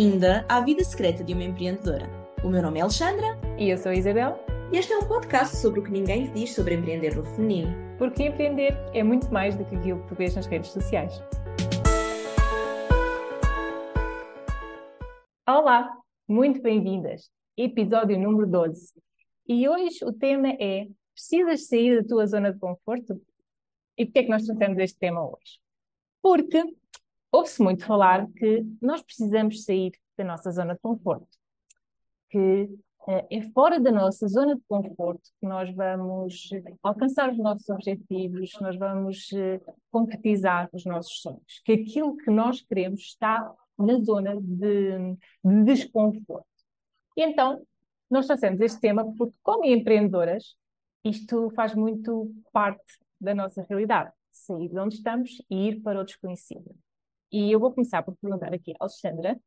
bem-vinda à vida secreta de uma empreendedora. O meu nome é Alexandra. E eu sou a Isabel. E este é um podcast sobre o que ninguém diz sobre empreender no feminino. Porque empreender é muito mais do que aquilo que tu vês nas redes sociais. Olá, muito bem-vindas. Episódio número 12. E hoje o tema é: precisas sair da tua zona de conforto? E porquê é que nós trouxemos este tema hoje? Porque ouve-se muito falar que nós precisamos sair da nossa zona de conforto, que uh, é fora da nossa zona de conforto que nós vamos alcançar os nossos objetivos, nós vamos uh, concretizar os nossos sonhos, que aquilo que nós queremos está na zona de, de desconforto. E então, nós trouxemos este tema porque, como empreendedoras, isto faz muito parte da nossa realidade. Sair de onde estamos e ir para o desconhecido. E eu vou começar por perguntar aqui, Alexandra,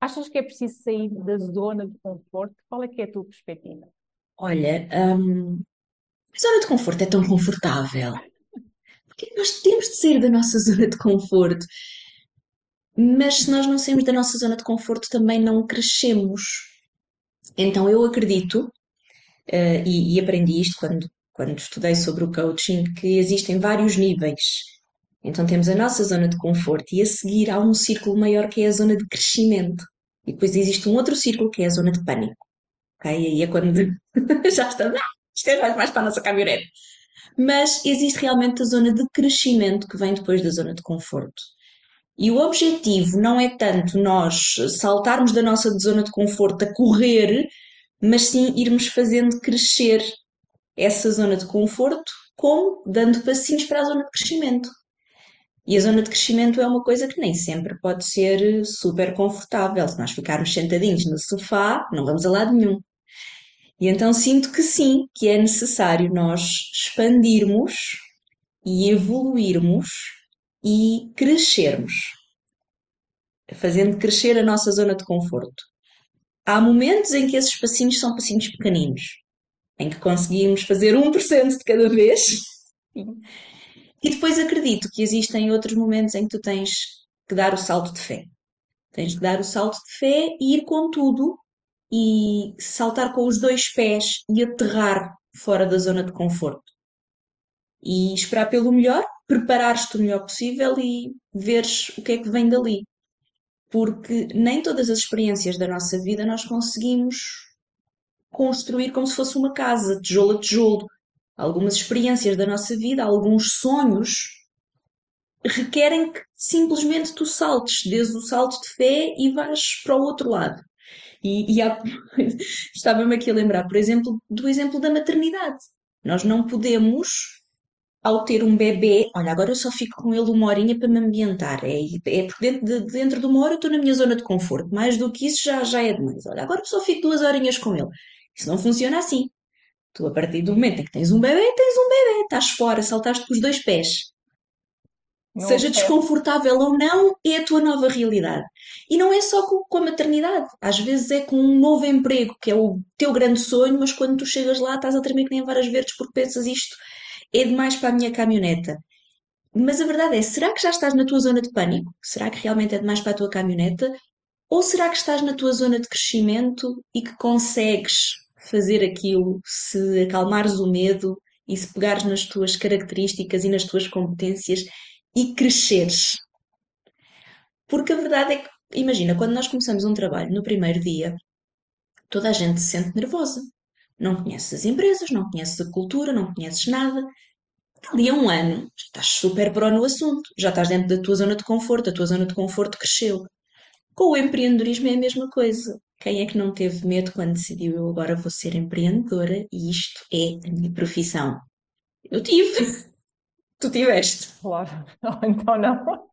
achas que é preciso sair da zona de conforto? Qual é que é a tua perspectiva? Olha, hum, a zona de conforto é tão confortável. Porque nós temos de sair da nossa zona de conforto. Mas se nós não saímos da nossa zona de conforto, também não crescemos. Então eu acredito, uh, e, e aprendi isto quando, quando estudei sobre o coaching, que existem vários níveis então temos a nossa zona de conforto e a seguir há um círculo maior que é a zona de crescimento. E depois existe um outro círculo que é a zona de pânico. Ok? E aí é quando já estamos, ah, isto é mais para a nossa caminhonete. Mas existe realmente a zona de crescimento que vem depois da zona de conforto. E o objetivo não é tanto nós saltarmos da nossa zona de conforto a correr, mas sim irmos fazendo crescer essa zona de conforto, como dando passinhos para a zona de crescimento. E a zona de crescimento é uma coisa que nem sempre pode ser super confortável. Se nós ficarmos sentadinhos no sofá, não vamos a lado nenhum. E então sinto que sim, que é necessário nós expandirmos e evoluirmos e crescermos, fazendo crescer a nossa zona de conforto. Há momentos em que esses passinhos são passinhos pequeninos, em que conseguimos fazer 1% de cada vez. E depois acredito que existem outros momentos em que tu tens que dar o salto de fé. Tens que dar o salto de fé e ir com tudo e saltar com os dois pés e aterrar fora da zona de conforto. E esperar pelo melhor, preparar-te o melhor possível e veres o que é que vem dali. Porque nem todas as experiências da nossa vida nós conseguimos construir como se fosse uma casa, tijolo a tijolo algumas experiências da nossa vida, alguns sonhos, requerem que simplesmente tu saltes, des o salto de fé e vais para o outro lado. E, e há... estava-me aqui a lembrar, por exemplo, do exemplo da maternidade. Nós não podemos, ao ter um bebê, olha, agora eu só fico com ele uma horinha para me ambientar. É, é porque dentro de, dentro de uma hora eu estou na minha zona de conforto. Mais do que isso já, já é demais. Olha, agora eu só fico duas horinhas com ele. Isso não funciona assim. Tu, a partir do momento em que tens um bebê, tens um bebê, estás fora, saltaste com os dois pés. Não Seja é. desconfortável ou não, é a tua nova realidade. E não é só com, a maternidade. Às vezes é com um novo emprego, que é o teu grande sonho, mas quando tu chegas lá estás a tremer que nem varas verdes porque pensas isto é demais para a minha caminhoneta. Mas a verdade é, será que já estás na tua zona de pânico? Será que realmente é demais para a tua caminhoneta? Ou será que estás na tua zona de crescimento e que consegues fazer aquilo se acalmares o medo e se pegares nas tuas características e nas tuas competências e cresceres. Porque a verdade é que, imagina, quando nós começamos um trabalho no primeiro dia, toda a gente se sente nervosa. Não conheces as empresas, não conheces a cultura, não conheces nada. Ali a um ano, estás super pró no assunto, já estás dentro da tua zona de conforto, a tua zona de conforto cresceu. Com o empreendedorismo é a mesma coisa. Quem é que não teve medo quando decidiu eu agora vou ser empreendedora e isto é a minha profissão? Eu tive. Tu tiveste. Claro. Então não.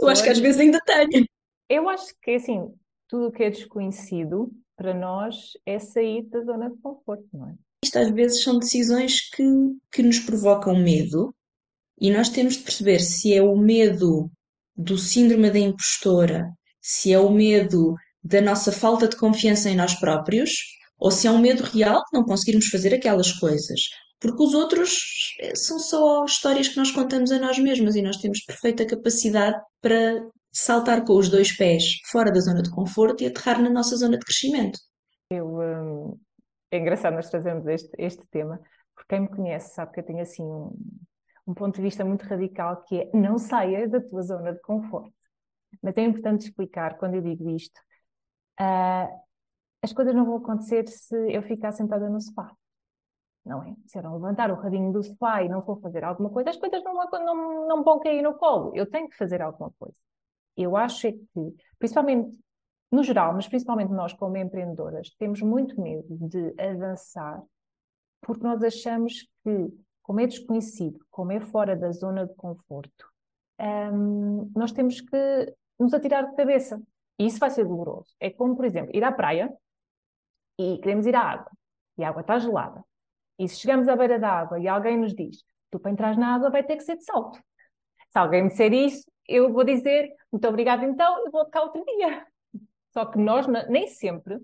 Eu acho que às vezes ainda tenho. Eu acho que assim, tudo o que é desconhecido para nós é sair da zona de conforto, não é? Isto às vezes são decisões que, que nos provocam medo e nós temos de perceber se é o medo do síndrome da impostora, se é o medo da nossa falta de confiança em nós próprios, ou se é um medo real de não conseguirmos fazer aquelas coisas. Porque os outros eh, são só histórias que nós contamos a nós mesmas e nós temos perfeita capacidade para saltar com os dois pés fora da zona de conforto e aterrar na nossa zona de crescimento. Eu, hum, é engraçado nós trazermos este, este tema, porque quem me conhece sabe que eu tenho assim um, um ponto de vista muito radical que é não saia da tua zona de conforto. Mas é importante explicar quando eu digo isto. Uh, as coisas não vão acontecer se eu ficar sentada no sofá. Não é? Se eu não levantar o radinho do sofá e não for fazer alguma coisa, as coisas não, não, não vão cair no colo. Eu tenho que fazer alguma coisa. Eu acho é que, principalmente no geral, mas principalmente nós como empreendedoras, temos muito medo de avançar porque nós achamos que, como é desconhecido, como é fora da zona de conforto, hum, nós temos que nos atirar de cabeça. E isso vai ser doloroso. É como, por exemplo, ir à praia e queremos ir à água e a água está gelada. E se chegamos à beira da água e alguém nos diz, tu para entrar na água vai ter que ser de salto. Se alguém me disser isso, eu vou dizer, muito obrigada então, eu vou cá outro dia. Só que nós nem sempre,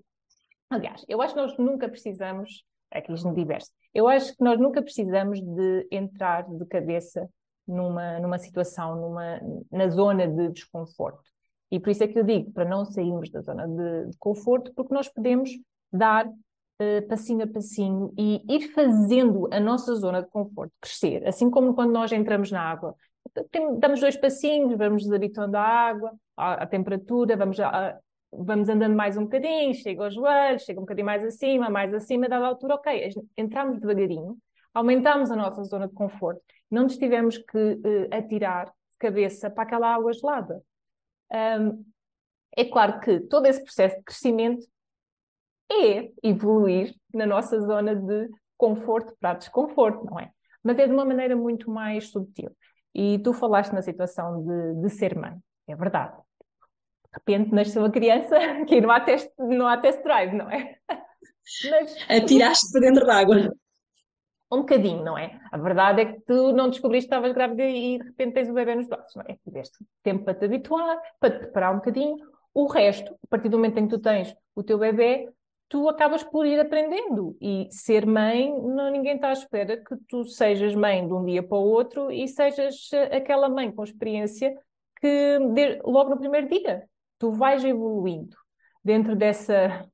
aliás, eu acho que nós nunca precisamos, aqui isto diverso, eu acho que nós nunca precisamos de entrar de cabeça numa, numa situação, numa, na zona de desconforto. E por isso é que eu digo, para não sairmos da zona de, de conforto, porque nós podemos dar uh, passinho a passinho e ir fazendo a nossa zona de conforto crescer. Assim como quando nós entramos na água, damos dois passinhos, vamos nos habituando à água, à temperatura, vamos, a, vamos andando mais um bocadinho, chega aos joelhos, chega um bocadinho mais acima, mais acima, dada altura, ok, entramos devagarinho, aumentamos a nossa zona de conforto, não nos tivemos que uh, atirar de cabeça para aquela água gelada. Um, é claro que todo esse processo de crescimento é evoluir na nossa zona de conforto para desconforto, não é? Mas é de uma maneira muito mais subtil. E tu falaste na situação de, de ser mãe, é verdade. De repente nasceu uma criança que não há test, não há test drive, não é? Mas, Atiraste para dentro d'água. Um bocadinho, não é? A verdade é que tu não descobriste que estavas grávida e de repente tens o bebê nos braços, não é? Tiveste tempo para te habituar, para te preparar um bocadinho. O resto, a partir do momento em que tu tens o teu bebê, tu acabas por ir aprendendo. E ser mãe, não, ninguém está à espera que tu sejas mãe de um dia para o outro e sejas eh, aquela mãe com experiência que logo no primeiro dia tu vais evoluindo dentro dessa,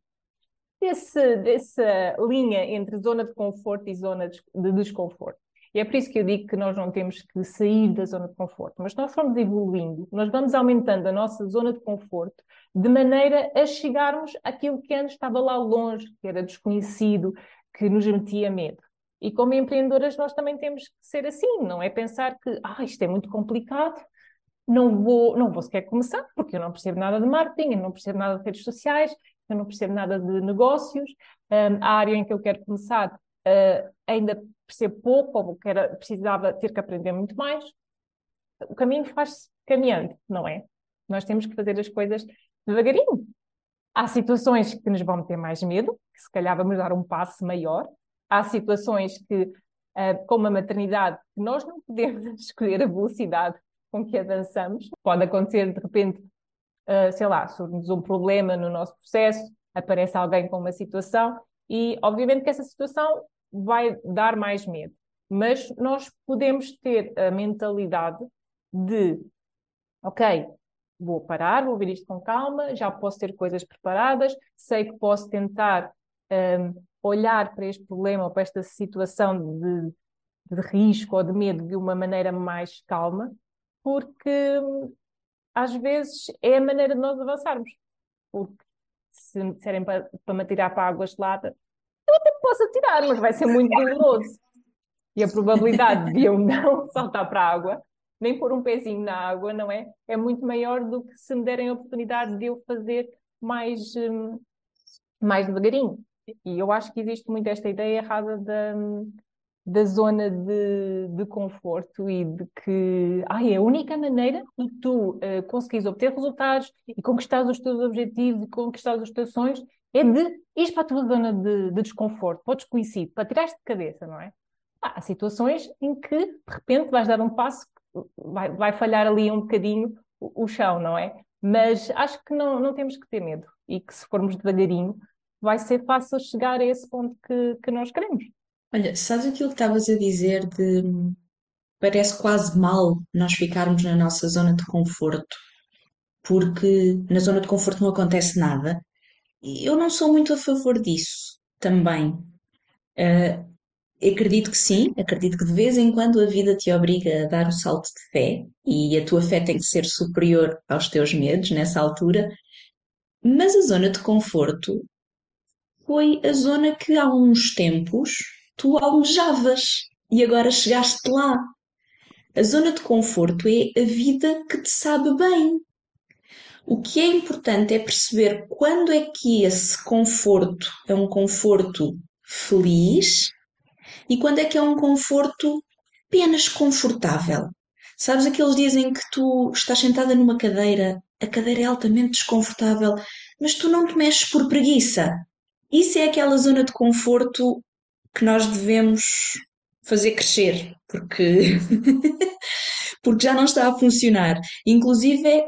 desse, dessa linha entre zona de conforto e zona de desconforto. E é por isso que eu digo que nós não temos que sair da zona de conforto, mas nós formos evoluindo, nós vamos aumentando a nossa zona de conforto de maneira a chegarmos àquilo que antes estava lá longe, que era desconhecido, que nos metia medo. E como empreendedoras nós também temos que ser assim, não é pensar que ah, isto é muito complicado, não vou, não vou sequer começar, porque eu não percebo nada de marketing, eu não percebo nada de redes sociais, eu não percebo nada de negócios, um, a área em que eu quero começar uh, ainda percebo pouco, ou quero, precisava ter que aprender muito mais. O caminho faz-se caminhando, não é? Nós temos que fazer as coisas devagarinho. Há situações que nos vão meter mais medo, que se calhar vamos dar um passo maior. Há situações que, uh, como a maternidade, nós não podemos escolher a velocidade com que avançamos. Pode acontecer, de repente, uh, sei lá, surge-nos um problema no nosso processo, aparece alguém com uma situação e, obviamente, que essa situação vai dar mais medo. Mas nós podemos ter a mentalidade de, ok, vou parar, vou ver isto com calma, já posso ter coisas preparadas, sei que posso tentar um, olhar para este problema ou para esta situação de, de risco ou de medo de uma maneira mais calma, porque hum, às vezes é a maneira de nós avançarmos. Porque se me disserem para, para me atirar para a água gelada, eu até posso atirar, mas vai ser muito doloroso. E a probabilidade de eu não saltar para a água nem pôr um pezinho na água, não é? É muito maior do que se me derem a oportunidade de eu fazer mais, hum, mais devagarinho. E eu acho que existe muito esta ideia errada da, da zona de, de conforto e de que ai, é a única maneira de tu uh, conseguires obter resultados e conquistar os teus objetivos e conquistar os teus sonhos é de ir para a tua zona de, de desconforto, para o desconhecido, para tirar-te de cabeça, não é? Há situações em que, de repente, vais dar um passo vai, vai falhar ali um bocadinho o, o chão, não é? Mas acho que não, não temos que ter medo e que se formos devagarinho vai ser fácil chegar a esse ponto que, que nós queremos. Olha, sabes aquilo que estavas a dizer de parece quase mal nós ficarmos na nossa zona de conforto? porque na zona de conforto não acontece nada. Eu não sou muito a favor disso também. Uh, acredito que sim, acredito que de vez em quando a vida te obriga a dar o salto de fé e a tua fé tem que ser superior aos teus medos nessa altura, mas a zona de conforto foi a zona que há uns tempos tu almejavas e agora chegaste lá. A zona de conforto é a vida que te sabe bem. O que é importante é perceber quando é que esse conforto é um conforto feliz e quando é que é um conforto apenas confortável. Sabes aqueles dias em que tu estás sentada numa cadeira, a cadeira é altamente desconfortável, mas tu não te mexes por preguiça. Isso é aquela zona de conforto que nós devemos fazer crescer, porque porque já não está a funcionar. Inclusive,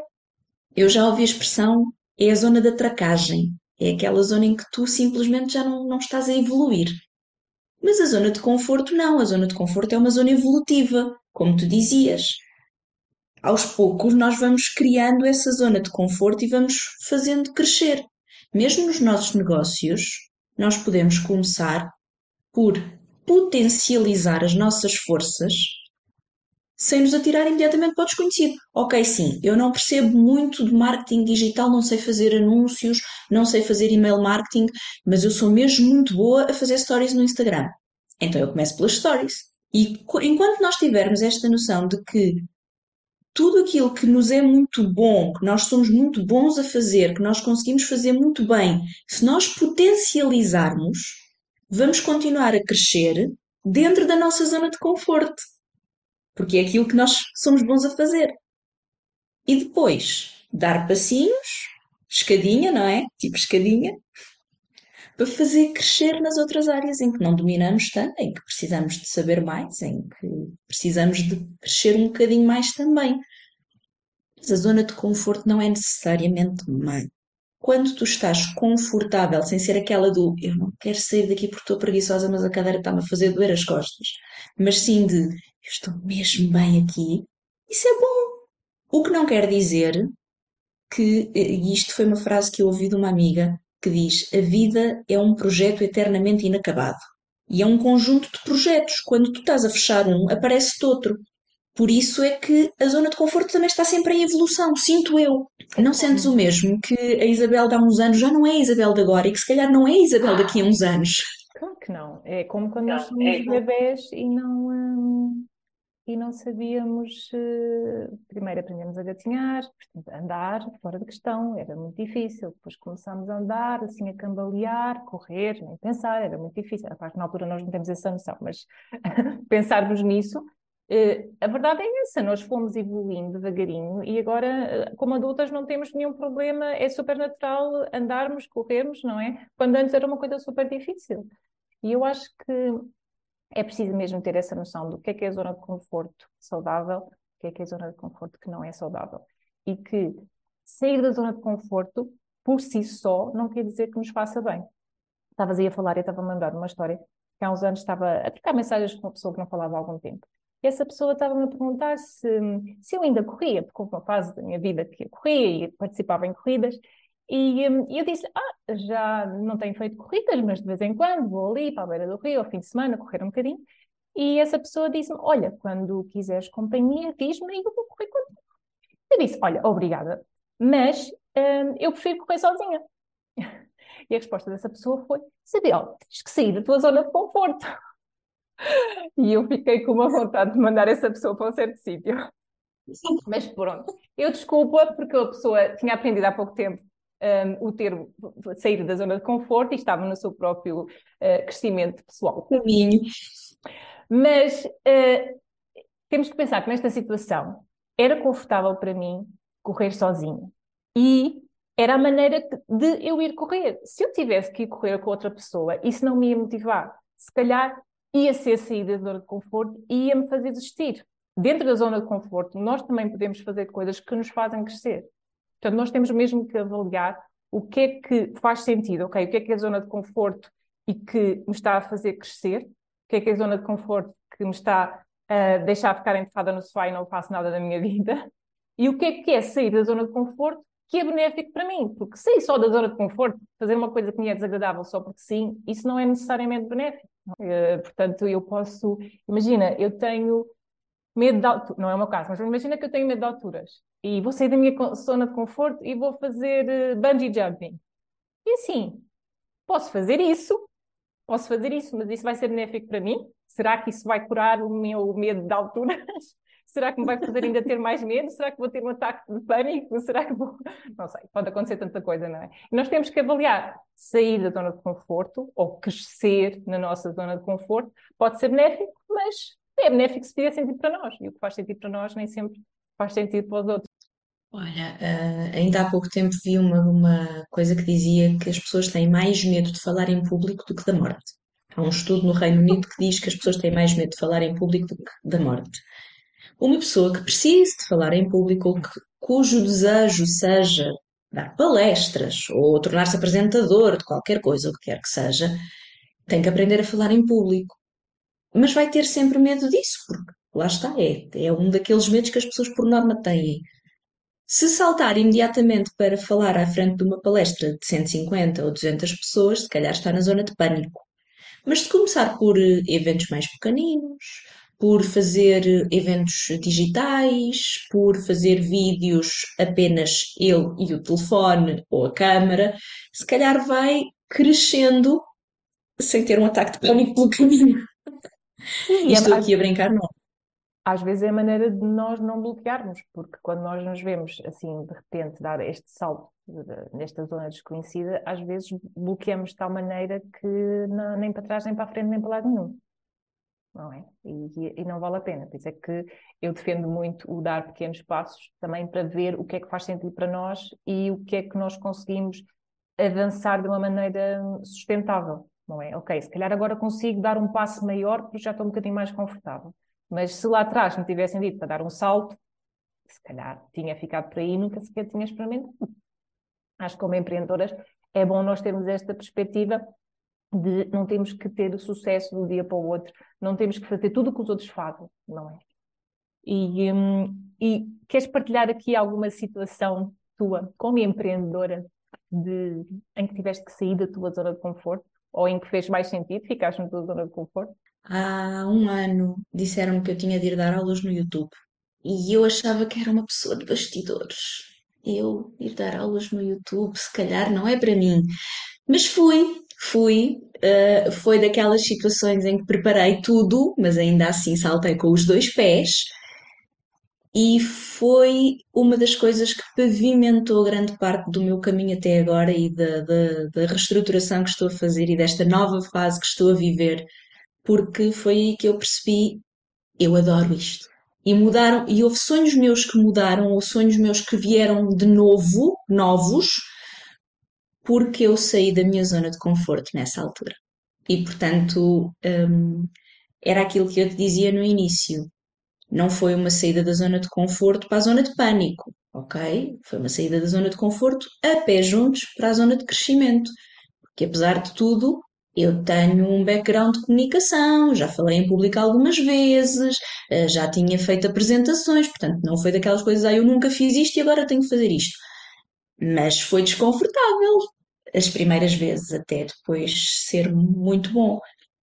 eu já ouvi a expressão é a zona da tracagem. É aquela zona em que tu simplesmente já não, não estás a evoluir. Mas a zona de conforto não, a zona de conforto é uma zona evolutiva, como tu dizias. Aos poucos nós vamos criando essa zona de conforto e vamos fazendo crescer. Mesmo nos nossos negócios, nós podemos começar por potencializar as nossas forças sem nos atirar imediatamente para o desconhecido. Ok, sim, eu não percebo muito de marketing digital, não sei fazer anúncios, não sei fazer email marketing, mas eu sou mesmo muito boa a fazer stories no Instagram. Então eu começo pelas stories. E enquanto nós tivermos esta noção de que tudo aquilo que nos é muito bom, que nós somos muito bons a fazer, que nós conseguimos fazer muito bem, se nós potencializarmos, vamos continuar a crescer dentro da nossa zona de conforto. Porque é aquilo que nós somos bons a fazer. E depois, dar passinhos, escadinha, não é? Tipo escadinha, para fazer crescer nas outras áreas em que não dominamos tanto, em que precisamos de saber mais, em que precisamos de crescer um bocadinho mais também. Mas a zona de conforto não é necessariamente má. Quando tu estás confortável, sem ser aquela do eu não quero sair daqui porque estou preguiçosa, mas a cadeira está-me a fazer doer as costas, mas sim de eu estou mesmo bem aqui, isso é bom. O que não quer dizer que, e isto foi uma frase que eu ouvi de uma amiga, que diz: A vida é um projeto eternamente inacabado. E é um conjunto de projetos. Quando tu estás a fechar um, aparece-te outro. Por isso é que a zona de conforto também está sempre em evolução, sinto eu. Não sentes o mesmo que a Isabel de há uns anos já não é a Isabel de agora e que se calhar não é a Isabel daqui a uns anos? Claro que não. É como quando nós somos é... bebés e não, hum, e não sabíamos. Eh, primeiro aprendemos a gatinhar, portanto, andar fora de questão, era muito difícil. Depois começámos a andar, assim, a cambalear, correr, nem pensar, era muito difícil. A parte na altura nós não temos essa noção, mas pensarmos nisso. Uh, a verdade é essa, nós fomos evoluindo devagarinho e agora, eh, como adultas, não temos nenhum problema, é super natural andarmos, corrermos, não é? Quando antes era uma coisa super difícil. E eu acho que é preciso mesmo ter essa noção do que é que é a zona de conforto saudável, o que é que é a zona de conforto que não é saudável. E que sair da zona de conforto, por si só, não quer dizer que nos faça bem. Estavas aí a falar, eu estava a lembrar uma história que há uns anos estava a trocar mensagens com uma pessoa que não falava há algum tempo. E essa pessoa estava-me a perguntar se, se eu ainda corria, porque houve uma fase da minha vida que eu corria e participava em corridas, e um, eu disse: Ah, já não tenho feito corridas, mas de vez em quando vou ali para a beira do rio, ao fim de semana, correr um bocadinho. E essa pessoa disse-me: Olha, quando quiseres companhia, diz-me e eu vou correr contigo. Eu disse: Olha, obrigada, mas um, eu prefiro correr sozinha. E a resposta dessa pessoa foi: Isabel, tens que sair da tua zona de conforto. E eu fiquei com uma vontade de mandar essa pessoa para um certo sítio. Mas pronto, eu desculpa porque a pessoa tinha aprendido há pouco tempo um, o termo sair da zona de conforto e estava no seu próprio uh, crescimento pessoal. Caminho. Mas uh, temos que pensar que nesta situação era confortável para mim correr sozinha. E era a maneira de eu ir correr. Se eu tivesse que ir correr com outra pessoa, isso não me ia motivar. Se calhar ia ser sair da zona de conforto e ia me fazer desistir. Dentro da zona de conforto, nós também podemos fazer coisas que nos fazem crescer. Portanto, nós temos mesmo que avaliar o que é que faz sentido, ok? O que é que é a zona de conforto e que me está a fazer crescer? O que é que é a zona de conforto que me está a deixar ficar enterrada no sofá e não faço nada da minha vida? E o que é que é sair da zona de conforto que é benéfico para mim? Porque sair só da zona de conforto, fazer uma coisa que me é desagradável só porque sim, isso não é necessariamente benéfico. Uh, portanto, eu posso. Imagina, eu tenho medo de altura, não é o meu caso, mas imagina que eu tenho medo de alturas e vou sair da minha zona de conforto e vou fazer uh, bungee jumping. E assim, posso fazer isso, posso fazer isso, mas isso vai ser benéfico para mim? Será que isso vai curar o meu medo de alturas? Será que me vai fazer ainda ter mais medo? Será que vou ter um ataque de pânico? Será que vou. Não sei, pode acontecer tanta coisa, não é? E nós temos que avaliar sair da zona de conforto ou crescer na nossa zona de conforto. Pode ser benéfico, mas é benéfico se fizer sentido para nós. E o que faz sentido para nós nem sempre faz sentido para os outros. Olha, uh, ainda há pouco tempo vi uma, uma coisa que dizia que as pessoas têm mais medo de falar em público do que da morte. Há um estudo no Reino Unido que diz que as pessoas têm mais medo de falar em público do que da morte. Uma pessoa que precise de falar em público ou cujo desejo seja dar palestras ou tornar-se apresentador de qualquer coisa, o que quer que seja, tem que aprender a falar em público. Mas vai ter sempre medo disso, porque lá está, é, é um daqueles medos que as pessoas por norma têm. Se saltar imediatamente para falar à frente de uma palestra de 150 ou 200 pessoas, se calhar está na zona de pânico. Mas de começar por eh, eventos mais pequeninos, por fazer eventos digitais, por fazer vídeos apenas ele e o telefone ou a câmara, se calhar vai crescendo sem ter um ataque de pânico pelo caminho. Sim, estou aqui a brincar, não às vezes é a maneira de nós não bloquearmos, porque quando nós nos vemos assim, de repente, dar este salto nesta zona desconhecida, às vezes bloqueamos de tal maneira que não, nem para trás, nem para a frente, nem para lado nenhum. Não é? E, e, não vale a pena. Por isso é que eu defendo muito o dar pequenos passos também para ver o que é que faz sentido para nós e o que é que nós conseguimos avançar de uma maneira sustentável. Não é? Ok, se calhar agora consigo dar um passo maior porque já estou um bocadinho mais confortável mas se lá atrás me tivessem dito para dar um salto, se calhar tinha ficado por aí e nunca sequer tinha experimentado. Acho que como empreendedoras é bom nós termos esta perspectiva de não temos que ter o sucesso um dia para o outro, não temos que fazer tudo o que os outros fazem, não é? E, hum, e queres partilhar aqui alguma situação tua como empreendedora de, em que tiveste que sair da tua zona de conforto ou em que fez mais sentido ficar na tua zona de conforto? Há um ano disseram-me que eu tinha de ir dar aulas no YouTube e eu achava que era uma pessoa de bastidores. Eu ir dar aulas no YouTube, se calhar não é para mim. Mas fui, fui. Uh, foi daquelas situações em que preparei tudo, mas ainda assim saltei com os dois pés. E foi uma das coisas que pavimentou grande parte do meu caminho até agora e da, da, da reestruturação que estou a fazer e desta nova fase que estou a viver porque foi aí que eu percebi, eu adoro isto. E mudaram, e houve sonhos meus que mudaram, ou sonhos meus que vieram de novo, novos, porque eu saí da minha zona de conforto nessa altura. E portanto, hum, era aquilo que eu te dizia no início. Não foi uma saída da zona de conforto para a zona de pânico, ok? Foi uma saída da zona de conforto a pé juntos para a zona de crescimento. Porque apesar de tudo, eu tenho um background de comunicação, já falei em público algumas vezes, eh, já tinha feito apresentações, portanto não foi daquelas coisas, ah, eu nunca fiz isto e agora tenho que fazer isto. Mas foi desconfortável as primeiras vezes, até depois ser muito bom.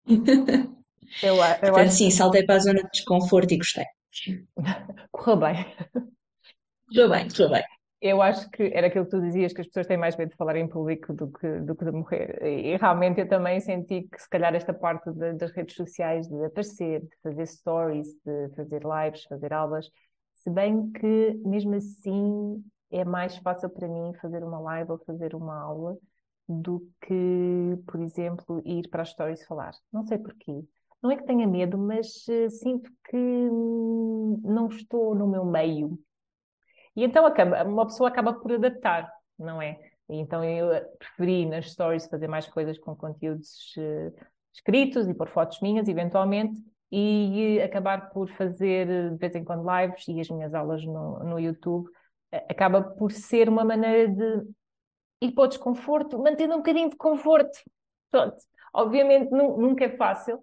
Eu, eu portanto, acho... sim, saltei para a zona de desconforto e gostei. Correu bem. Correu bem, correu bem eu acho que era aquilo que tu dizias, que as pessoas têm mais medo de falar em público do que, do que de morrer. E, realmente eu também senti que se calhar esta parte de, das redes sociais, de aparecer, de fazer stories, de fazer lives, fazer aulas, se bem que mesmo assim é mais fácil para mim fazer uma live ou fazer uma aula do que, por exemplo, ir para as stories falar. Não sei porquê. Não é que tenha medo, mas uh, sinto que hum, não estou no meu meio e então acaba, uma pessoa acaba por adaptar, não é? E então eu preferi nas stories fazer mais coisas com conteúdos uh, escritos e pôr fotos minhas, eventualmente, e acabar por fazer de vez em quando lives e as minhas aulas no, no YouTube. Acaba por ser uma maneira de ir para o desconforto, mantendo um bocadinho de conforto. Pronto. Obviamente nunca é fácil,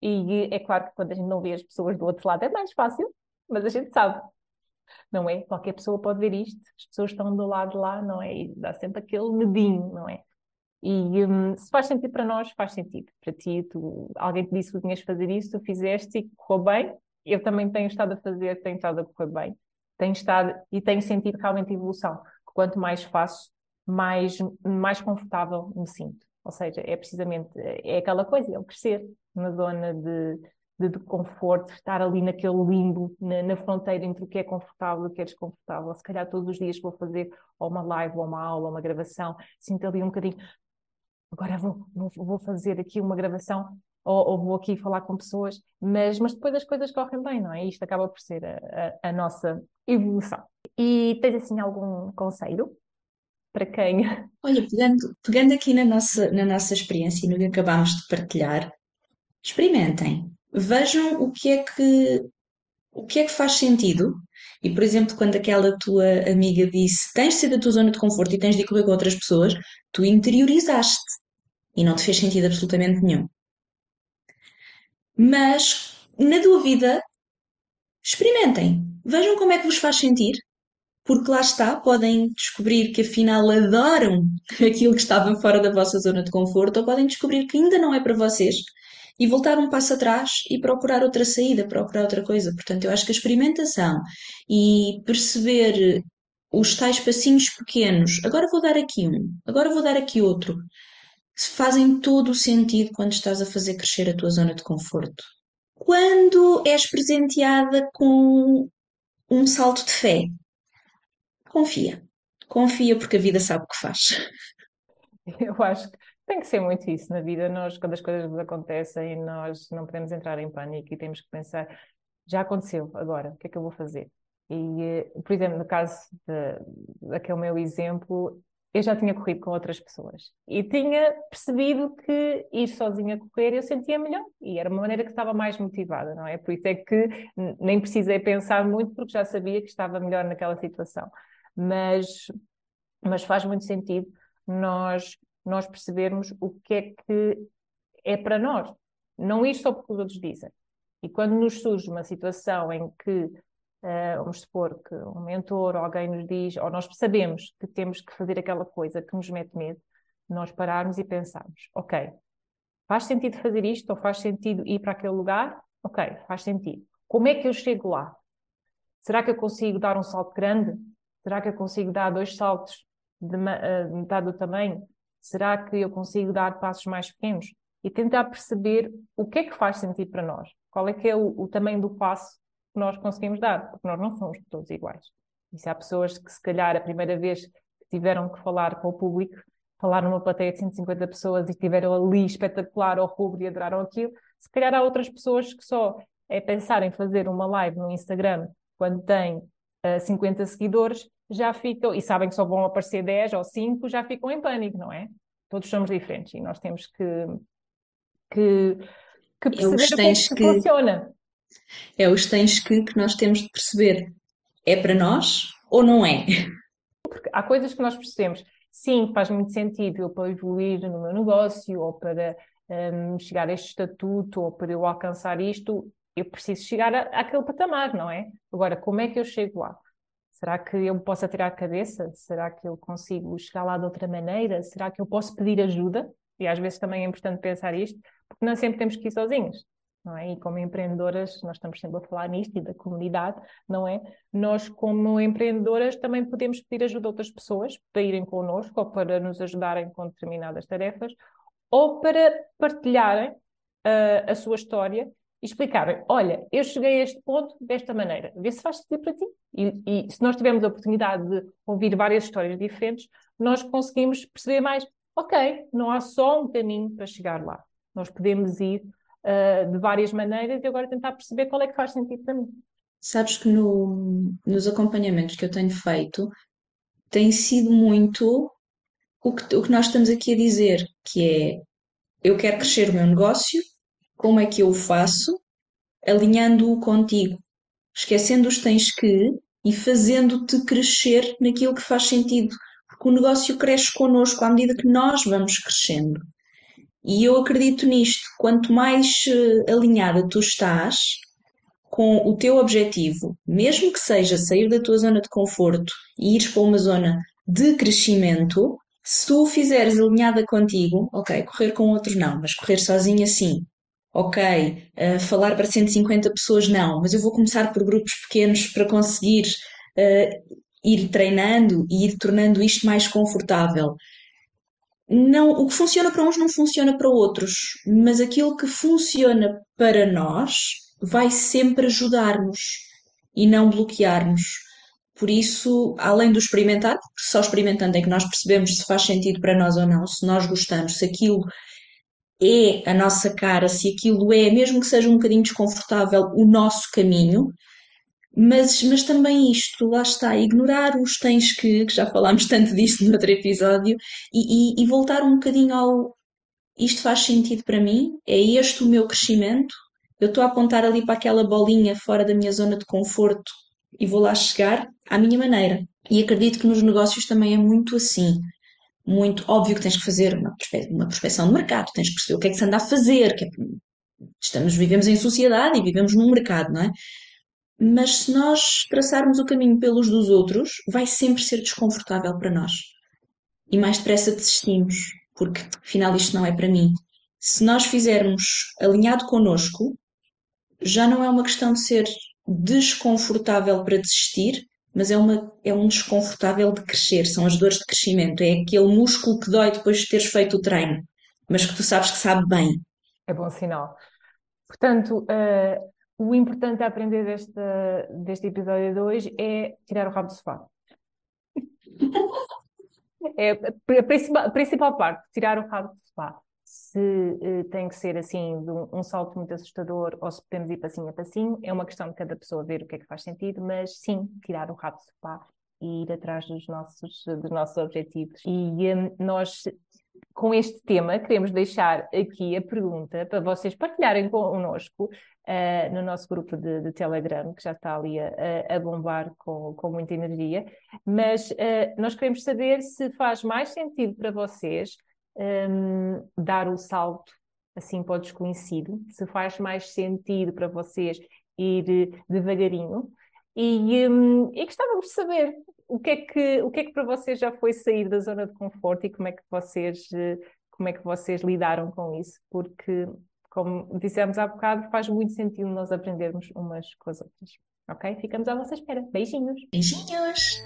e é claro que quando a gente não vê as pessoas do outro lado é mais fácil, mas a gente sabe não é? Qualquer pessoa pode ver isto, as pessoas estão do lado lá, não é? E dá sempre aquele medinho, não é? E um, se faz sentido para nós, faz sentido. Para ti, tu, alguém te disse que tinhas de fazer isso, tu fizeste e correu bem. Eu também tenho estado a fazer, tenho estado a correr bem. Tenho estado e tenho sentido realmente evolução. Quanto mais faço, mais, mais confortável me sinto. Ou seja, é precisamente é aquela coisa, é o crescer na zona de, de, de conforto, estar ali naquele limbo, na, na, fronteira entre o que é confortável e o que é desconfortável. Se calhar todos os dias vou fazer ou uma live, ou uma aula, ou uma gravação, sinto ali um bocadinho, agora vou, vou, fazer aqui uma gravação ou, ou, vou aqui falar com pessoas, mas, mas depois as coisas correm bem, não é? Isto acaba por ser a, a, a nossa evolução. E tens assim algum conselho para quem? Olha, pegando, pegando aqui na nossa, na nossa experiência e no que acabámos de partilhar, experimentem, vejam o que é que o que é que faz sentido. E, por exemplo, quando aquela tua amiga disse tens de ser da tua zona de conforto e tens de ir correr com outras pessoas, tu interiorizaste e não te fez sentido absolutamente nenhum. Mas, na dúvida, experimentem. Vejam como é que vos faz sentir. Porque lá está, podem descobrir que afinal adoram aquilo que estava fora da vossa zona de conforto, ou podem descobrir que ainda não é para vocês e voltar um passo atrás e procurar outra saída, procurar outra coisa. Portanto, eu acho que a experimentação e perceber os tais passinhos pequenos, agora vou dar aqui um, agora vou dar aqui outro, fazem todo o sentido quando estás a fazer crescer a tua zona de conforto. Quando és presenteada com um salto de fé, confia. Confia porque a vida sabe o que faz. Eu acho que tem que ser muito isso na vida. Nós, quando as coisas nos acontecem, nós não podemos entrar em pânico e temos que pensar: já aconteceu, agora, o que é que eu vou fazer? E, eh, por exemplo, no caso daquele meu exemplo, eu já tinha corrido com outras pessoas e tinha percebido que ir sozinha correr eu sentia melhor e era uma maneira que estava mais motivada, não é? Por isso é que nem precisei pensar muito porque já sabia que estava melhor naquela situação. Mas, mas faz muito sentido nós, nós percebermos o que é que é para nós, não ir só porque os outros dizem. E quando nos surge uma situação em que Uh, vamos supor que um mentor ou alguém nos diz, ou nós sabemos que temos que fazer aquela coisa que nos mete medo, nós pararmos e pensarmos, ok, faz sentido fazer isto ou faz sentido ir para aquele lugar? Ok, faz sentido. Como é que eu chego lá? Será que eu consigo dar um salto grande? Será que eu consigo dar dois saltos de uh, metade do tamanho? Será que eu consigo dar passos mais pequenos? E tentar perceber o que é que faz sentido para nós. Qual é que é o, o tamanho do passo que nós conseguimos dar, porque nós não somos todos iguais. E se há pessoas que, se calhar, a primeira vez que tiveram que falar com o público, falaram numa plateia de 150 pessoas e tiveram ali espetacular ao rubro e adoraram aquilo, se calhar há outras pessoas que só é pensar em fazer uma live no Instagram quando tem uh, eh, 50 seguidores, já ficam, e sabem que só vão aparecer 10 ou 5, já ficam em pânico, não é? Todos somos diferentes e nós temos que, que, que perceber o que é que, que funciona. É os tens que que nós temos de perceber. É para nós ou não é? Porque há coisas que nós percebemos. Sim, faz muito sentido eu para evoluir no meu negócio ou para um, chegar a este estatuto ou para eu alcançar isto, eu preciso chegar a, àquele patamar, não é? Agora, como é que eu chego lá? Será que eu posso atirar a cabeça? Será que eu consigo chegar lá de outra maneira? Será que eu posso pedir ajuda? E às vezes também é importante pensar isto, porque não sempre temos que ir sozinhos não é? E como empreendedoras, nós estamos sempre a falar nisto e da comunidade, não é? Nós, como empreendedoras, também podemos pedir ajuda a outras pessoas para irem connosco ou para nos ajudarem com determinadas tarefas ou para partilharem uh, a sua história e olha, eu cheguei a este ponto desta maneira, vê se faz sentido para ti. E, e se nós tivermos a oportunidade de ouvir várias histórias diferentes, nós conseguimos perceber mais: ok, não há só um caminho para chegar lá. Nós podemos ir uh, de várias maneiras e agora tentar perceber qual é que faz sentido para mim. Sabes que no, nos acompanhamentos que eu tenho feito tem sido muito o que, o que nós estamos aqui a dizer, que é eu quero crescer o meu negócio, como é que eu o faço? Alinhando-o contigo, esquecendo os tens que e fazendo-te crescer naquilo que faz sentido, porque o negócio cresce connosco à medida que nós vamos crescendo. E eu acredito nisto. Quanto mais uh, alinhada tu estás com o teu objetivo, mesmo que seja sair da tua zona de conforto e ires para uma zona de crescimento, se tu o fizeres alinhada contigo, ok, correr com outros não, mas correr sozinha sim. Ok, uh, falar para 150 pessoas não, mas eu vou começar por grupos pequenos para conseguir uh, ir treinando e ir tornando isto mais confortável. Não, o que funciona para uns não funciona para outros, mas aquilo que funciona para nós vai sempre ajudar-nos e não bloquear-nos. Por isso, além do experimentar, porque só experimentando é que nós percebemos se faz sentido para nós ou não, se nós gostamos, se aquilo é a nossa cara, se aquilo é, mesmo que seja um bocadinho desconfortável, o nosso caminho, mas, mas também isto, lá está, ignorar os tens que, que já falámos tanto disso no outro episódio, e, e, e voltar um bocadinho ao isto faz sentido para mim, é este o meu crescimento, eu estou a apontar ali para aquela bolinha fora da minha zona de conforto e vou lá chegar à minha maneira. E acredito que nos negócios também é muito assim. Muito óbvio que tens que fazer uma, uma prospecção de mercado, tens que perceber o que é que se anda a fazer, que é, estamos, vivemos em sociedade e vivemos num mercado, não é? Mas se nós traçarmos o caminho pelos dos outros, vai sempre ser desconfortável para nós. E mais depressa desistimos, porque afinal isto não é para mim. Se nós fizermos alinhado connosco, já não é uma questão de ser desconfortável para desistir, mas é, uma, é um desconfortável de crescer, são as dores de crescimento, é aquele músculo que dói depois de teres feito o treino, mas que tu sabes que sabe bem. É bom sinal. Portanto, uh, o importante a aprender deste, deste episódio de hoje é tirar o rabo do sofá. é a principal, a principal parte, tirar o rabo do sofá. Se uh, tem que ser assim, um, um, salto muito assustador ou se podemos ir passinho a passinho, é uma questão de cada pessoa ver o que é que faz sentido, mas sim, tirar o rabo do sofá e ir atrás dos nossos, dos nossos objetivos. E um, nós com este tema, queremos deixar aqui a pergunta para vocês partilharem connosco uh, no nosso grupo de, de, Telegram, que já está ali a, a bombar com, com, muita energia. Mas uh, nós queremos saber se faz mais sentido para vocês um, dar o salto assim para o desconhecido, se faz mais sentido para vocês ir devagarinho. E, um, e gostávamos de saber o que, é que, o que é que para vocês já foi sair da zona de conforto e como é que vocês, como é que vocês lidaram com isso? Porque, como dissemos há bocado, faz muito sentido nós aprendermos umas com as outras. Ok? Ficamos à vossa espera. Beijinhos! Beijinhos!